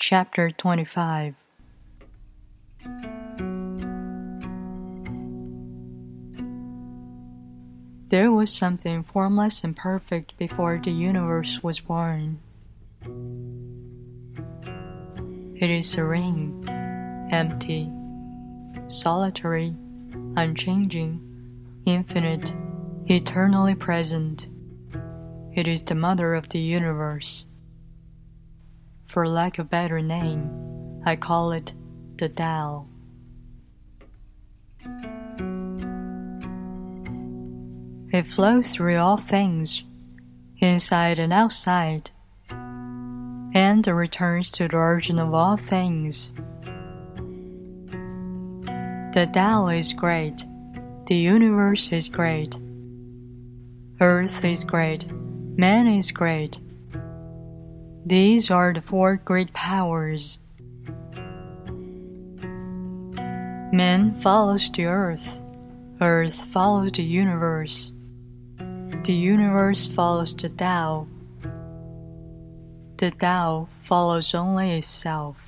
Chapter 25 There was something formless and perfect before the universe was born. It is serene, empty, solitary, unchanging, infinite, eternally present. It is the mother of the universe. For lack of a better name, I call it the Tao. It flows through all things, inside and outside, and returns to the origin of all things. The Tao is great, the universe is great, earth is great, man is great. These are the four great powers. Man follows the earth, earth follows the universe. The universe follows the Tao. The Tao follows only itself.